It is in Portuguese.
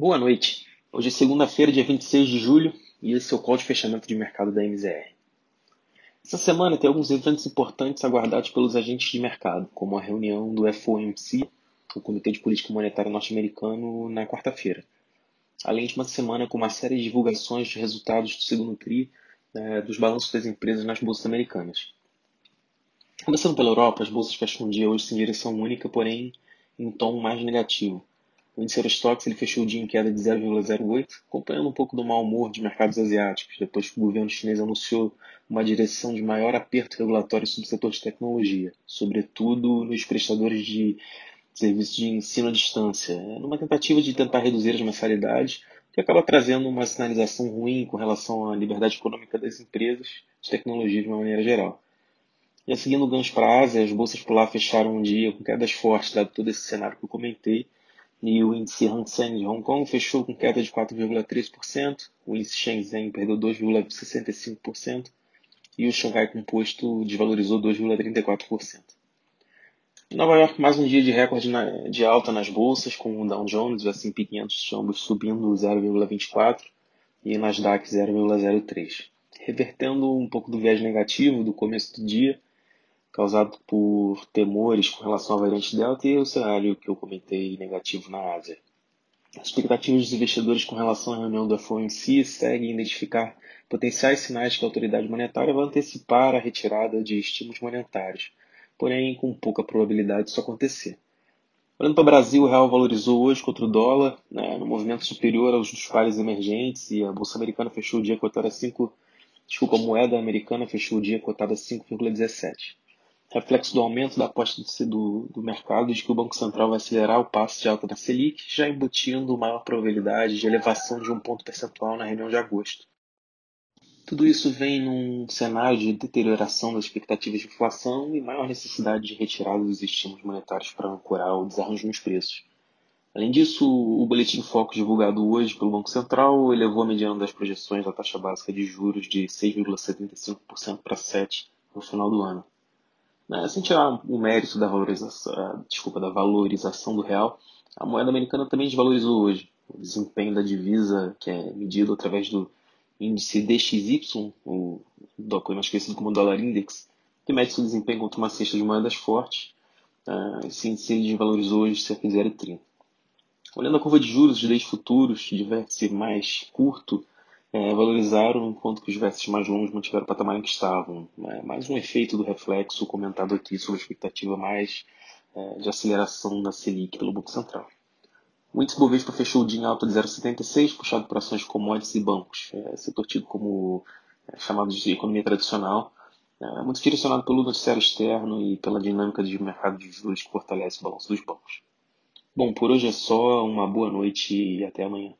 Boa noite. Hoje é segunda-feira, dia 26 de julho, e esse é o call de fechamento de mercado da MZR. Essa semana tem alguns eventos importantes aguardados pelos agentes de mercado, como a reunião do FOMC, o Comitê de Política Monetária Norte-Americano, na quarta-feira. Além de uma semana com uma série de divulgações de resultados do segundo TRI né, dos balanços das empresas nas bolsas americanas. Começando pela Europa, as bolsas fecham um dia hoje sem direção única, porém em tom mais negativo. O índice Eurostox ele fechou o dia em queda de 0,08, acompanhando um pouco do mau humor de mercados asiáticos, depois que o governo chinês anunciou uma direção de maior aperto regulatório sobre o setor de tecnologia, sobretudo nos prestadores de serviços de ensino à distância, numa tentativa de tentar reduzir as mensalidades, que acaba trazendo uma sinalização ruim com relação à liberdade econômica das empresas de tecnologia de uma maneira geral. E seguindo o gancho para a Ásia, as bolsas por lá fecharam um dia com quedas fortes, dado todo esse cenário que eu comentei, e o índice Hang Seng de Hong Kong fechou com queda de 4,3%, o índice Shenzhen perdeu 2,65% e o Xangai Composto desvalorizou 2,34%. Em Nova York, mais um dia de recorde de alta nas bolsas, com o Dow Jones e o S&P 500 ambos subindo 0,24% e o Nasdaq 0,03%. Revertendo um pouco do viés negativo do começo do dia, causado por temores com relação à variante Delta e o cenário que eu comentei negativo na Ásia. As expectativas dos investidores com relação à reunião da FOMC seguem identificar potenciais sinais que a autoridade monetária vai antecipar a retirada de estímulos monetários, porém com pouca probabilidade disso acontecer. Olhando para o Brasil, o real valorizou hoje contra o dólar, né, no movimento superior aos dos pares emergentes, e a Bolsa Americana fechou o dia cotada a 5, desculpa, a moeda americana fechou o dia cotada a 5,17 reflexo do aumento da aposta do, do mercado de que o Banco Central vai acelerar o passo de alta da Selic, já embutindo maior probabilidade de elevação de um ponto percentual na reunião de agosto. Tudo isso vem num cenário de deterioração das expectativas de inflação e maior necessidade de retirada dos estímulos monetários para ancorar o desarranjo nos preços. Além disso, o boletim foco divulgado hoje pelo Banco Central elevou a mediana das projeções da taxa básica de juros de 6,75% para 7% no final do ano. Né? Sem tirar o mérito da valorização, desculpa, da valorização do real, a moeda americana também desvalorizou hoje. O desempenho da divisa, que é medido através do índice DXY, o DOC mais conhecido como Dollar Index, que mede seu desempenho contra uma cesta de moedas fortes. Uh, esse índice desvalorizou hoje cerca de 0,30. Olhando a curva de juros de leis futuros, de vértice mais curto, é, valorizaram, enquanto que os vértices mais longos mantiveram o patamar em que estavam. É, mais um efeito do reflexo comentado aqui sobre a expectativa mais é, de aceleração da Selic pelo Banco Central. O índice Bovespa fechou o dia em alta de 0,76, puxado por ações commodities e bancos, é, setor tido como é, chamado de economia tradicional, é, muito direcionado pelo noticiário externo e pela dinâmica de mercado de juros que fortalece o balanço dos bancos. Bom, por hoje é só, uma boa noite e até amanhã.